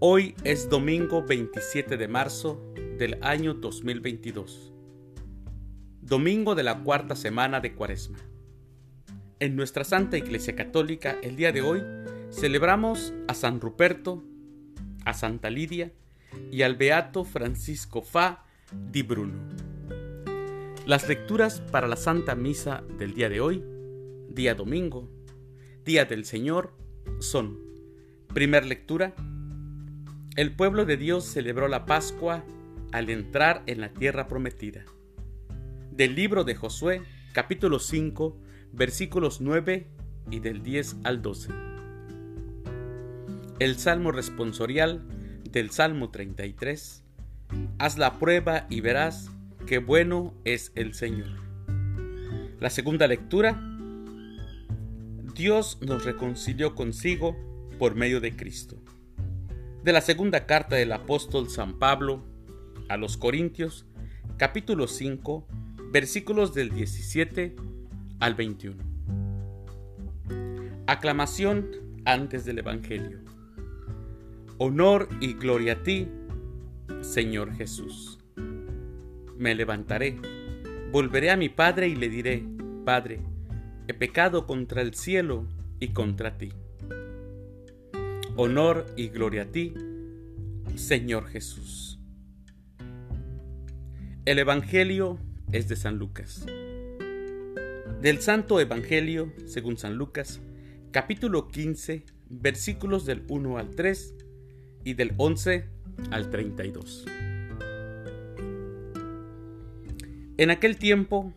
Hoy es domingo 27 de marzo del año 2022, domingo de la cuarta semana de Cuaresma. En nuestra Santa Iglesia Católica el día de hoy celebramos a San Ruperto, a Santa Lidia y al Beato Francisco Fa di Bruno. Las lecturas para la Santa Misa del día de hoy, día domingo, día del Señor, son, primer lectura, el pueblo de Dios celebró la Pascua al entrar en la tierra prometida. Del libro de Josué, capítulo 5, versículos 9 y del 10 al 12. El salmo responsorial del Salmo 33. Haz la prueba y verás qué bueno es el Señor. La segunda lectura. Dios nos reconcilió consigo por medio de Cristo de la segunda carta del apóstol San Pablo a los Corintios, capítulo 5, versículos del 17 al 21. Aclamación antes del Evangelio. Honor y gloria a ti, Señor Jesús. Me levantaré, volveré a mi Padre y le diré, Padre, he pecado contra el cielo y contra ti honor y gloria a ti, Señor Jesús. El Evangelio es de San Lucas. Del Santo Evangelio, según San Lucas, capítulo 15, versículos del 1 al 3 y del 11 al 32. En aquel tiempo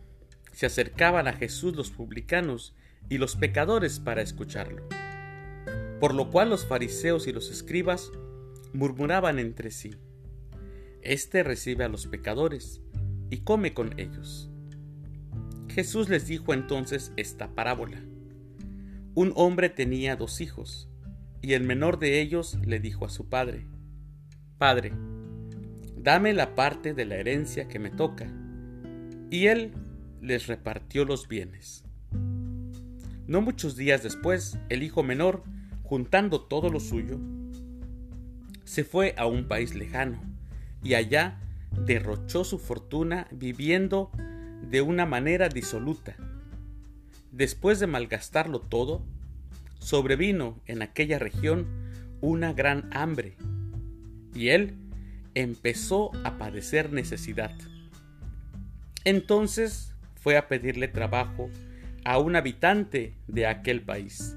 se acercaban a Jesús los publicanos y los pecadores para escucharlo por lo cual los fariseos y los escribas murmuraban entre sí, Este recibe a los pecadores y come con ellos. Jesús les dijo entonces esta parábola. Un hombre tenía dos hijos, y el menor de ellos le dijo a su padre, Padre, dame la parte de la herencia que me toca. Y él les repartió los bienes. No muchos días después, el hijo menor juntando todo lo suyo, se fue a un país lejano y allá derrochó su fortuna viviendo de una manera disoluta. Después de malgastarlo todo, sobrevino en aquella región una gran hambre y él empezó a padecer necesidad. Entonces fue a pedirle trabajo a un habitante de aquel país,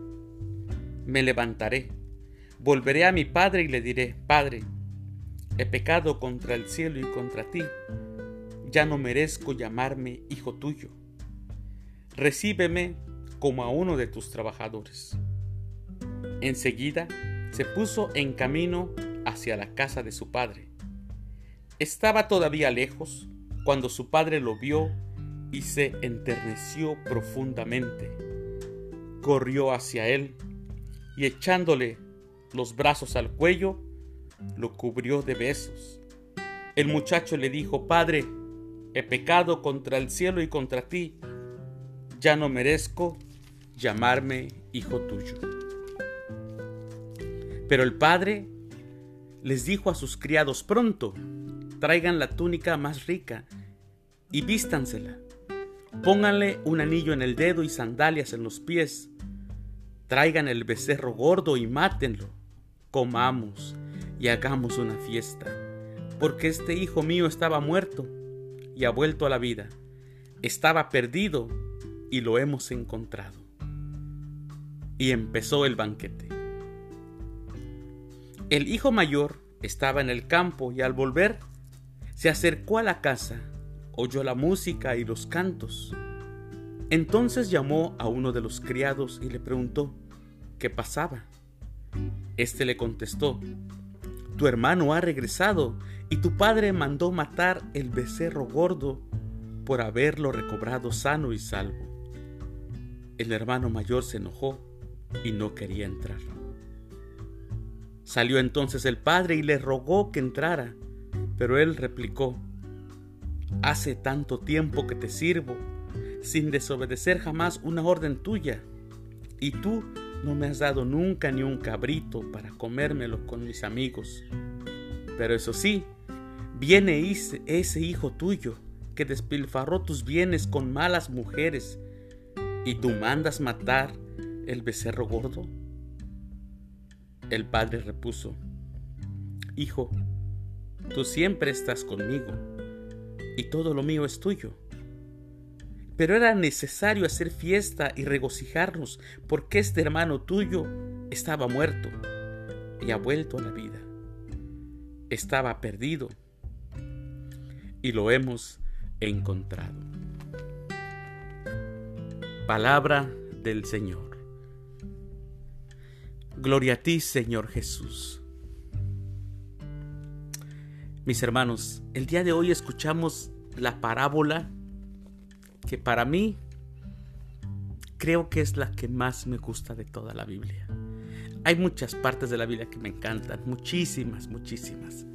Me levantaré Volveré a mi padre y le diré, Padre, he pecado contra el cielo y contra ti, ya no merezco llamarme hijo tuyo. Recíbeme como a uno de tus trabajadores. Enseguida se puso en camino hacia la casa de su padre. Estaba todavía lejos cuando su padre lo vio y se enterneció profundamente. Corrió hacia él y echándole los brazos al cuello, lo cubrió de besos. El muchacho le dijo, Padre, he pecado contra el cielo y contra ti, ya no merezco llamarme hijo tuyo. Pero el padre les dijo a sus criados, pronto, traigan la túnica más rica y vístansela. Pónganle un anillo en el dedo y sandalias en los pies. Traigan el becerro gordo y mátenlo comamos y hagamos una fiesta, porque este hijo mío estaba muerto y ha vuelto a la vida, estaba perdido y lo hemos encontrado. Y empezó el banquete. El hijo mayor estaba en el campo y al volver se acercó a la casa, oyó la música y los cantos. Entonces llamó a uno de los criados y le preguntó qué pasaba. Este le contestó, tu hermano ha regresado y tu padre mandó matar el becerro gordo por haberlo recobrado sano y salvo. El hermano mayor se enojó y no quería entrar. Salió entonces el padre y le rogó que entrara, pero él replicó, Hace tanto tiempo que te sirvo, sin desobedecer jamás una orden tuya, y tú no me has dado nunca ni un cabrito para comérmelo con mis amigos. Pero eso sí, viene ese hijo tuyo que despilfarró tus bienes con malas mujeres, y tú mandas matar el becerro gordo. El padre repuso, Hijo, tú siempre estás conmigo, y todo lo mío es tuyo. Pero era necesario hacer fiesta y regocijarnos, porque este hermano tuyo estaba muerto y ha vuelto a la vida. Estaba perdido y lo hemos encontrado. Palabra del Señor. Gloria a ti, Señor Jesús. Mis hermanos, el día de hoy escuchamos la parábola que para mí creo que es la que más me gusta de toda la Biblia. Hay muchas partes de la Biblia que me encantan, muchísimas, muchísimas.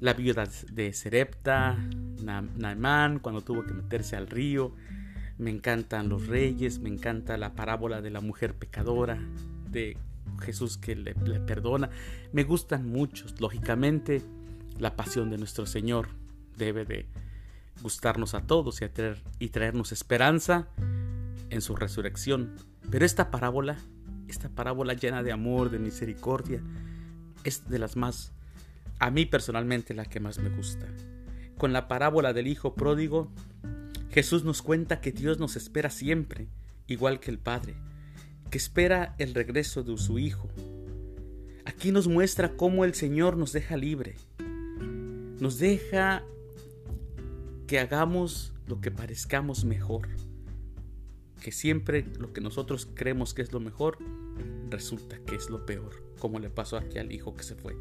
La viuda de Serepta, Naamán, cuando tuvo que meterse al río. Me encantan los reyes, me encanta la parábola de la mujer pecadora, de Jesús que le, perdona. Me gustan muchos. Lógicamente, la pasión de nuestro Señor debe de gustarnos a todos y, traer, y traernos esperanza en su resurrección. Pero esta parábola, esta parábola llena de amor, de misericordia, es de las más, a mí personalmente, la que más me gusta. Con la parábola del Hijo pródigo, Jesús nos cuenta que Dios nos espera siempre, igual que el Padre que espera el regreso de su Hijo. Aquí nos muestra cómo el Señor nos deja libre. Nos deja que hagamos lo que parezcamos mejor. Que siempre lo que nosotros creemos que es lo mejor, resulta que es lo peor, como le pasó aquí al hijo que se fue.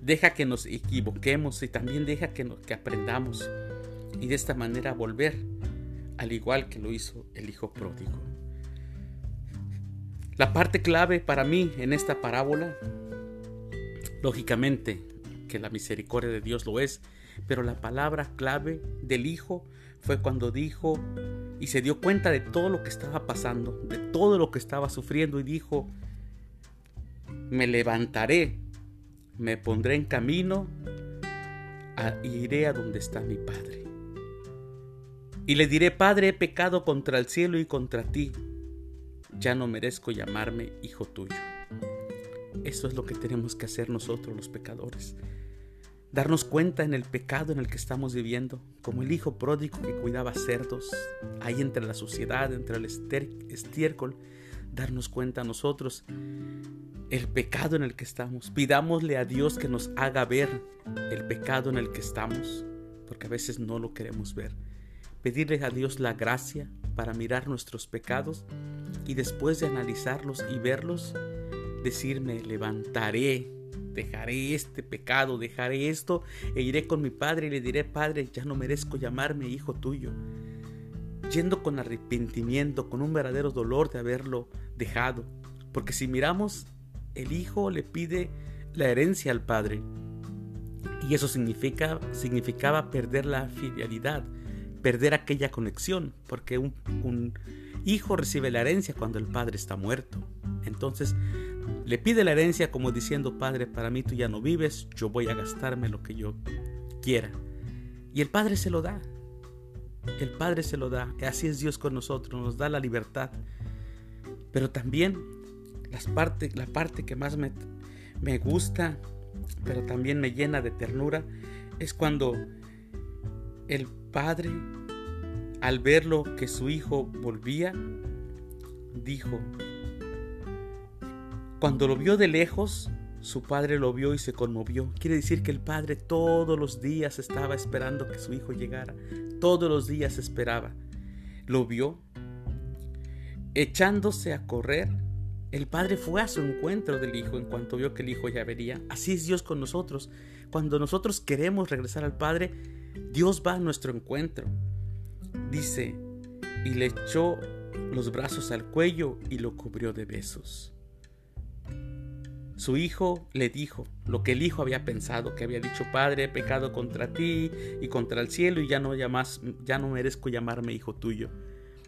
Deja que nos equivoquemos y también deja que, que aprendamos y de esta manera volver, al igual que lo hizo el hijo pródigo. La parte clave para mí en esta parábola, lógicamente que la misericordia de Dios lo es, pero la palabra clave del Hijo fue cuando dijo y se dio cuenta de todo lo que estaba pasando, de todo lo que estaba sufriendo y dijo, me levantaré, me pondré en camino e iré a donde está mi Padre. Y le diré, Padre, he pecado contra el cielo y contra ti ya no merezco llamarme hijo tuyo. Eso es lo que tenemos que hacer nosotros los pecadores. Darnos cuenta en el pecado en el que estamos viviendo, como el hijo pródigo que cuidaba cerdos, ahí entre la suciedad, entre el estiércol, darnos cuenta a nosotros el pecado en el que estamos. Pidámosle a Dios que nos haga ver el pecado en el que estamos, porque a veces no lo queremos ver. Pedirle a Dios la gracia para mirar nuestros pecados y después de analizarlos y verlos, decirme, levantaré, dejaré este pecado, dejaré esto e iré con mi padre y le diré, Padre, ya no merezco llamarme hijo tuyo. Yendo con arrepentimiento, con un verdadero dolor de haberlo dejado. Porque si miramos, el hijo le pide la herencia al padre. Y eso significa, significaba perder la fidelidad, perder aquella conexión, porque un, un hijo recibe la herencia cuando el padre está muerto. Entonces le pide la herencia como diciendo, Padre, para mí tú ya no vives, yo voy a gastarme lo que yo quiera. Y el Padre se lo da. El Padre se lo da. Así es Dios con nosotros, nos da la libertad. Pero también las parte, la parte que más me, me gusta, pero también me llena de ternura, es cuando el Padre al verlo que su hijo volvía, dijo, cuando lo vio de lejos, su padre lo vio y se conmovió. Quiere decir que el padre todos los días estaba esperando que su hijo llegara. Todos los días esperaba. Lo vio echándose a correr, El padre fue a su encuentro del hijo en cuanto vio que el hijo ya vería. Así es Dios con nosotros. Cuando nosotros queremos regresar al Padre, Dios va a nuestro encuentro. Dice, y le echó los brazos al cuello y lo cubrió de besos. Su hijo le dijo lo que el hijo había pensado, que había dicho, Padre, he pecado contra ti y contra el cielo y ya no, llamas, ya no merezco llamarme hijo tuyo.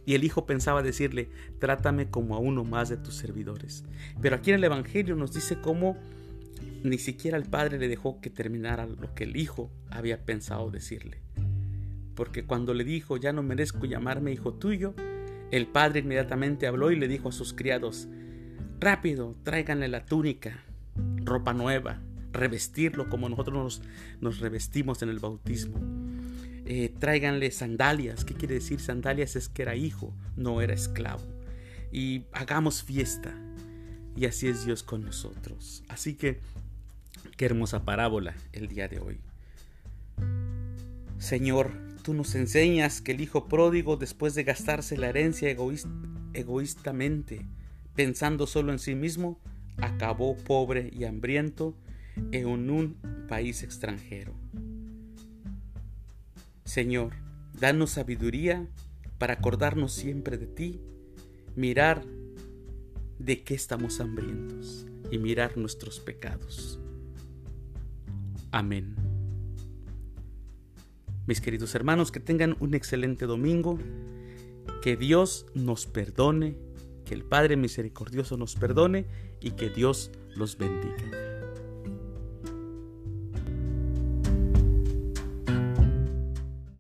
Y el hijo pensaba decirle, trátame como a uno más de tus servidores. Pero aquí en el Evangelio nos dice cómo ni siquiera el padre le dejó que terminara lo que el hijo había pensado decirle. Porque cuando le dijo, ya no merezco llamarme hijo tuyo, el padre inmediatamente habló y le dijo a sus criados, rápido, tráiganle la túnica, ropa nueva, revestirlo como nosotros nos, revestimos en el bautismo. Eh, tráiganle sandalias. ¿Qué quiere decir sandalias? Es que era hijo, no era esclavo. Y hagamos fiesta. Y así es Dios con nosotros. Así que, qué hermosa parábola el día de hoy. Señor, tú nos enseñas que el hijo pródigo, después de gastarse la herencia egoístamente, pensando solo en sí mismo, acabó pobre y hambriento en un país extranjero. Señor, danos sabiduría para acordarnos siempre de ti, mirar de qué estamos hambrientos y mirar nuestros pecados. Amén. Mis queridos hermanos, que tengan un excelente domingo, que Dios nos perdone, que el Padre Misericordioso nos perdone y que Dios los bendiga.